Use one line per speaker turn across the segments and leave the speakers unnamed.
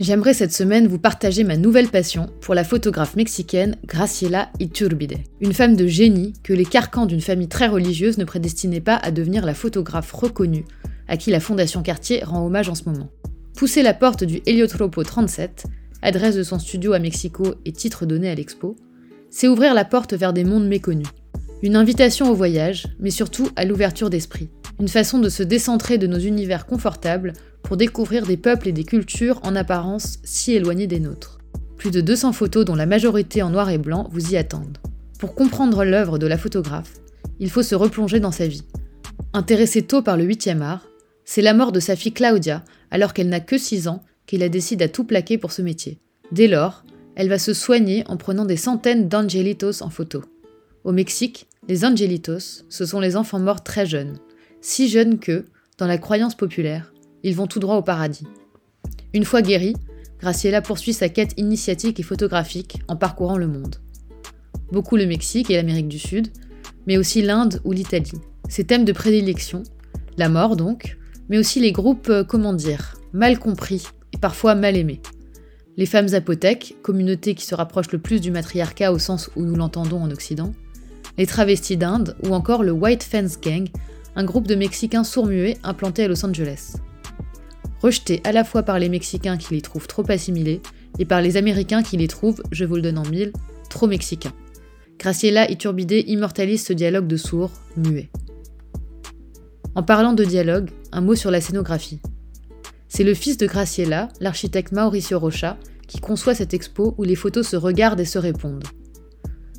J'aimerais cette semaine vous partager ma nouvelle passion pour la photographe mexicaine Graciela Iturbide, une femme de génie que les carcans d'une famille très religieuse ne prédestinaient pas à devenir la photographe reconnue à qui la Fondation Cartier rend hommage en ce moment. Pousser la porte du Heliotropo 37, adresse de son studio à Mexico et titre donné à l'expo, c'est ouvrir la porte vers des mondes méconnus. Une invitation au voyage, mais surtout à l'ouverture d'esprit. Une façon de se décentrer de nos univers confortables pour découvrir des peuples et des cultures en apparence si éloignés des nôtres. Plus de 200 photos dont la majorité en noir et blanc vous y attendent. Pour comprendre l'œuvre de la photographe, il faut se replonger dans sa vie. Intéressée tôt par le 8e art, c'est la mort de sa fille Claudia, alors qu'elle n'a que 6 ans, qu'il décide à tout plaquer pour ce métier. Dès lors, elle va se soigner en prenant des centaines d'angelitos en photo. Au Mexique, les angelitos, ce sont les enfants morts très jeunes, si jeunes que, dans la croyance populaire, ils vont tout droit au paradis. Une fois guérie, Graciela poursuit sa quête initiatique et photographique en parcourant le monde. Beaucoup le Mexique et l'Amérique du Sud, mais aussi l'Inde ou l'Italie. Ses thèmes de prédilection, la mort donc, mais aussi les groupes, euh, comment dire, mal compris et parfois mal aimés. Les femmes apothèques, communauté qui se rapproche le plus du matriarcat au sens où nous l'entendons en Occident, les travestis d'Inde ou encore le White Fence Gang, un groupe de Mexicains sourds-muets implanté à Los Angeles rejetés à la fois par les Mexicains qui les trouvent trop assimilés et par les Américains qui les trouvent, je vous le donne en mille, trop mexicains. Graciela Iturbide immortalise ce dialogue de sourds, muets. En parlant de dialogue, un mot sur la scénographie. C'est le fils de Graciela, l'architecte Mauricio Rocha, qui conçoit cette expo où les photos se regardent et se répondent.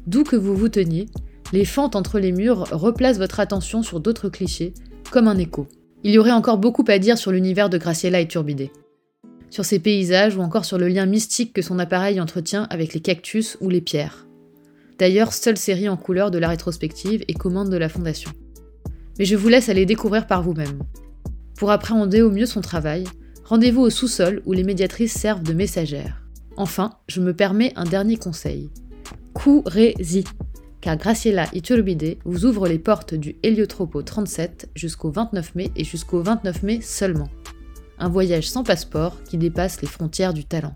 D'où que vous vous teniez, les fentes entre les murs replacent votre attention sur d'autres clichés, comme un écho. Il y aurait encore beaucoup à dire sur l'univers de Graciela et Turbide, sur ses paysages ou encore sur le lien mystique que son appareil entretient avec les cactus ou les pierres. D'ailleurs, seule série en couleur de la rétrospective et commande de la Fondation. Mais je vous laisse aller découvrir par vous-même. Pour appréhender au mieux son travail, rendez-vous au sous-sol où les médiatrices servent de messagères. Enfin, je me permets un dernier conseil. Courez-y car Graciela Iturbide vous ouvre les portes du Héliotropo 37 jusqu'au 29 mai et jusqu'au 29 mai seulement. Un voyage sans passeport qui dépasse les frontières du talent.